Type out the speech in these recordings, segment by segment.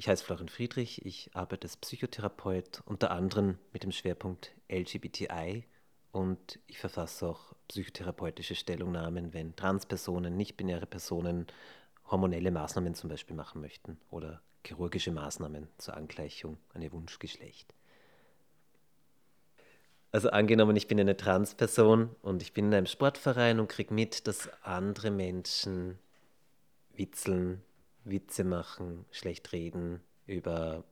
Ich heiße Florian Friedrich, ich arbeite als Psychotherapeut, unter anderem mit dem Schwerpunkt LGBTI und ich verfasse auch psychotherapeutische Stellungnahmen, wenn Transpersonen, nicht-binäre Personen hormonelle Maßnahmen zum Beispiel machen möchten oder chirurgische Maßnahmen zur Angleichung an ihr Wunschgeschlecht. Also angenommen, ich bin eine Transperson und ich bin in einem Sportverein und kriege mit, dass andere Menschen witzeln, Witze machen, schlecht reden über,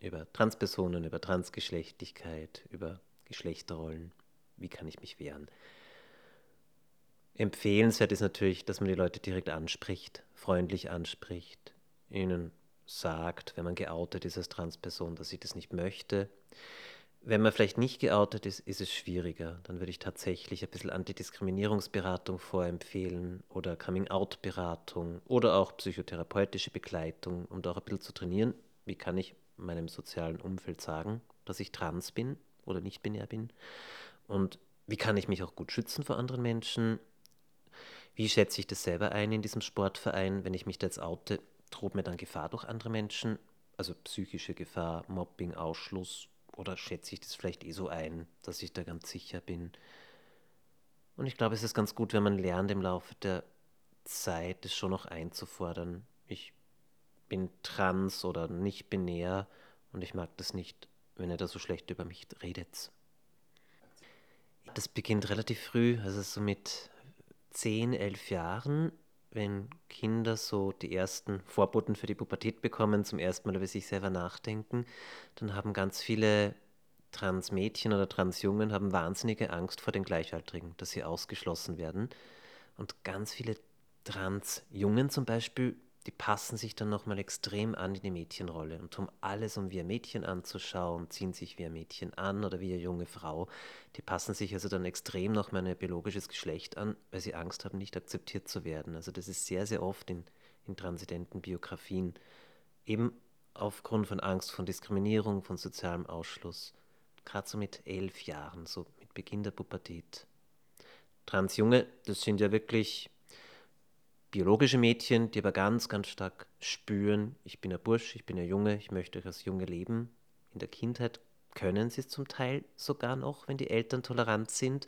über Transpersonen, über Transgeschlechtlichkeit, über Geschlechterrollen. Wie kann ich mich wehren? Empfehlenswert ist natürlich, dass man die Leute direkt anspricht, freundlich anspricht, ihnen sagt, wenn man geoutet ist als Transperson, dass ich das nicht möchte. Wenn man vielleicht nicht geoutet ist, ist es schwieriger. Dann würde ich tatsächlich ein bisschen Antidiskriminierungsberatung vorempfehlen oder Coming-out-Beratung oder auch psychotherapeutische Begleitung, um da auch ein bisschen zu trainieren. Wie kann ich meinem sozialen Umfeld sagen, dass ich trans bin oder nicht binär bin? Und wie kann ich mich auch gut schützen vor anderen Menschen? Wie schätze ich das selber ein in diesem Sportverein? Wenn ich mich da jetzt oute, droht mir dann Gefahr durch andere Menschen? Also psychische Gefahr, Mobbing, Ausschluss oder schätze ich das vielleicht eh so ein, dass ich da ganz sicher bin? Und ich glaube, es ist ganz gut, wenn man lernt im Laufe der Zeit, das schon noch einzufordern. Ich bin trans oder nicht binär und ich mag das nicht, wenn ihr da so schlecht über mich redet. Das beginnt relativ früh, also so mit 10, 11 Jahren wenn Kinder so die ersten Vorboten für die Pubertät bekommen, zum ersten Mal über sich selber nachdenken, dann haben ganz viele Transmädchen oder Transjungen haben wahnsinnige Angst vor den Gleichaltrigen, dass sie ausgeschlossen werden. Und ganz viele Transjungen zum Beispiel die passen sich dann nochmal extrem an in die Mädchenrolle und tun alles, um wie ein Mädchen anzuschauen, ziehen sich wie ein Mädchen an oder wie eine junge Frau. Die passen sich also dann extrem nochmal ein biologisches Geschlecht an, weil sie Angst haben, nicht akzeptiert zu werden. Also das ist sehr, sehr oft in, in transidenten Biografien. Eben aufgrund von Angst, von Diskriminierung, von sozialem Ausschluss. Gerade so mit elf Jahren, so mit Beginn der Pubertät. Transjunge, das sind ja wirklich biologische Mädchen, die aber ganz, ganz stark spüren, ich bin ein Bursch, ich bin ein Junge, ich möchte euch als Junge leben. In der Kindheit können sie es zum Teil sogar noch, wenn die Eltern tolerant sind.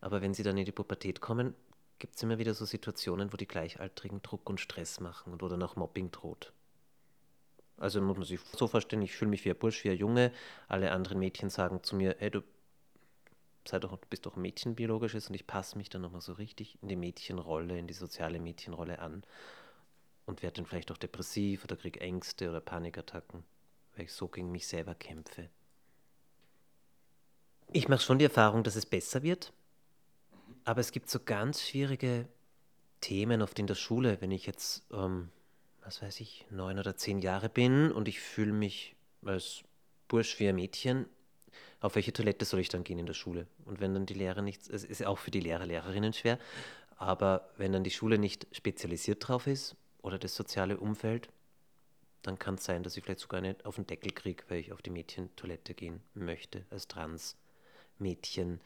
Aber wenn sie dann in die Pubertät kommen, gibt es immer wieder so Situationen, wo die Gleichaltrigen Druck und Stress machen und oder nach Mobbing droht. Also muss man sich so vorstellen, ich fühle mich wie ein Bursch, wie ein Junge. Alle anderen Mädchen sagen zu mir, hey, du sei doch, du bist doch Mädchenbiologisches und ich passe mich dann nochmal so richtig in die Mädchenrolle, in die soziale Mädchenrolle an und werde dann vielleicht auch depressiv oder kriege Ängste oder Panikattacken, weil ich so gegen mich selber kämpfe. Ich mache schon die Erfahrung, dass es besser wird, aber es gibt so ganz schwierige Themen oft in der Schule, wenn ich jetzt, ähm, was weiß ich, neun oder zehn Jahre bin und ich fühle mich als Bursch wie ein Mädchen, auf welche Toilette soll ich dann gehen in der Schule? Und wenn dann die Lehrer nicht, es ist auch für die Lehrer, Lehrerinnen schwer, aber wenn dann die Schule nicht spezialisiert drauf ist oder das soziale Umfeld, dann kann es sein, dass ich vielleicht sogar nicht auf den Deckel kriege, weil ich auf die Mädchentoilette gehen möchte als Trans-Mädchen.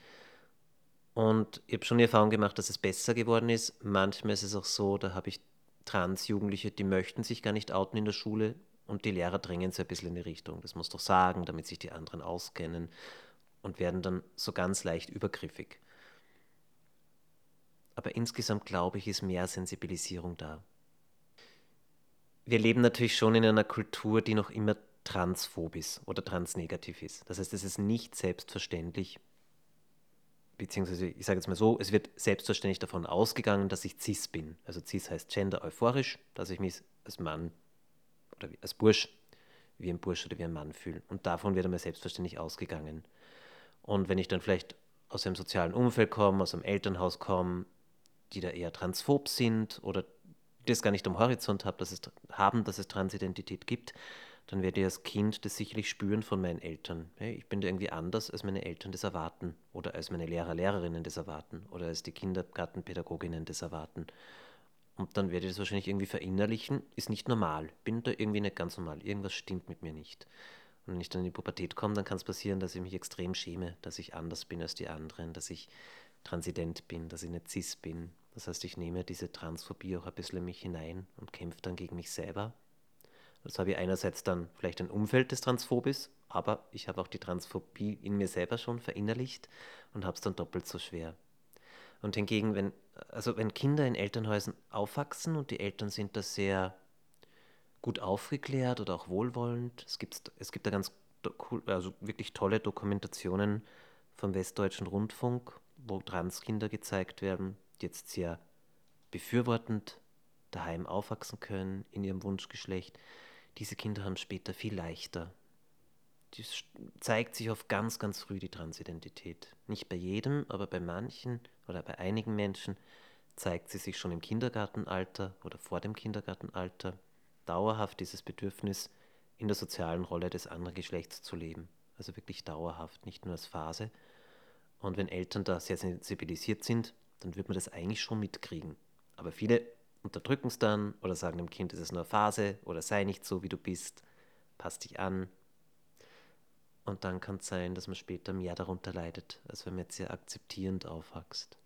Und ich habe schon die Erfahrung gemacht, dass es besser geworden ist. Manchmal ist es auch so, da habe ich Trans-Jugendliche, die möchten sich gar nicht outen in der Schule, und die Lehrer drängen so ein bisschen in die Richtung. Das muss doch sagen, damit sich die anderen auskennen und werden dann so ganz leicht übergriffig. Aber insgesamt glaube ich, ist mehr Sensibilisierung da. Wir leben natürlich schon in einer Kultur, die noch immer transphob ist oder transnegativ ist. Das heißt, es ist nicht selbstverständlich, beziehungsweise ich sage jetzt mal so, es wird selbstverständlich davon ausgegangen, dass ich cis bin. Also cis heißt gender euphorisch, dass ich mich als Mann oder als Bursch wie ein Bursch oder wie ein Mann fühle. Und davon wird einmal selbstverständlich ausgegangen. Und wenn ich dann vielleicht aus einem sozialen Umfeld komme, aus einem Elternhaus komme, die da eher transphob sind oder das gar nicht am Horizont hab, dass es, haben, dass es Transidentität gibt, dann werde ich als Kind das sicherlich spüren von meinen Eltern. Ich bin da irgendwie anders, als meine Eltern das erwarten oder als meine Lehrer, Lehrerinnen das erwarten oder als die Kindergartenpädagoginnen das erwarten. Und dann werde ich das wahrscheinlich irgendwie verinnerlichen, ist nicht normal. Bin da irgendwie nicht ganz normal. Irgendwas stimmt mit mir nicht. Und wenn ich dann in die Pubertät komme, dann kann es passieren, dass ich mich extrem schäme, dass ich anders bin als die anderen, dass ich transident bin, dass ich nicht cis bin. Das heißt, ich nehme diese Transphobie auch ein bisschen in mich hinein und kämpfe dann gegen mich selber. Das habe ich einerseits dann vielleicht ein Umfeld des Transphobis, aber ich habe auch die Transphobie in mir selber schon verinnerlicht und habe es dann doppelt so schwer. Und hingegen, wenn, also wenn Kinder in Elternhäusern aufwachsen und die Eltern sind da sehr gut aufgeklärt oder auch wohlwollend, es gibt, es gibt da ganz also wirklich tolle Dokumentationen vom Westdeutschen Rundfunk, wo Transkinder gezeigt werden, die jetzt sehr befürwortend daheim aufwachsen können in ihrem Wunschgeschlecht. Diese Kinder haben später viel leichter. Das zeigt sich oft ganz, ganz früh die Transidentität. Nicht bei jedem, aber bei manchen oder bei einigen Menschen zeigt sie sich schon im Kindergartenalter oder vor dem Kindergartenalter. Dauerhaft dieses Bedürfnis, in der sozialen Rolle des anderen Geschlechts zu leben. Also wirklich dauerhaft, nicht nur als Phase. Und wenn Eltern da sehr sensibilisiert sind, dann wird man das eigentlich schon mitkriegen. Aber viele unterdrücken es dann oder sagen dem Kind, es ist nur eine Phase oder sei nicht so, wie du bist, pass dich an. Und dann kann es sein, dass man später mehr darunter leidet, als wenn man jetzt sehr akzeptierend aufwächst.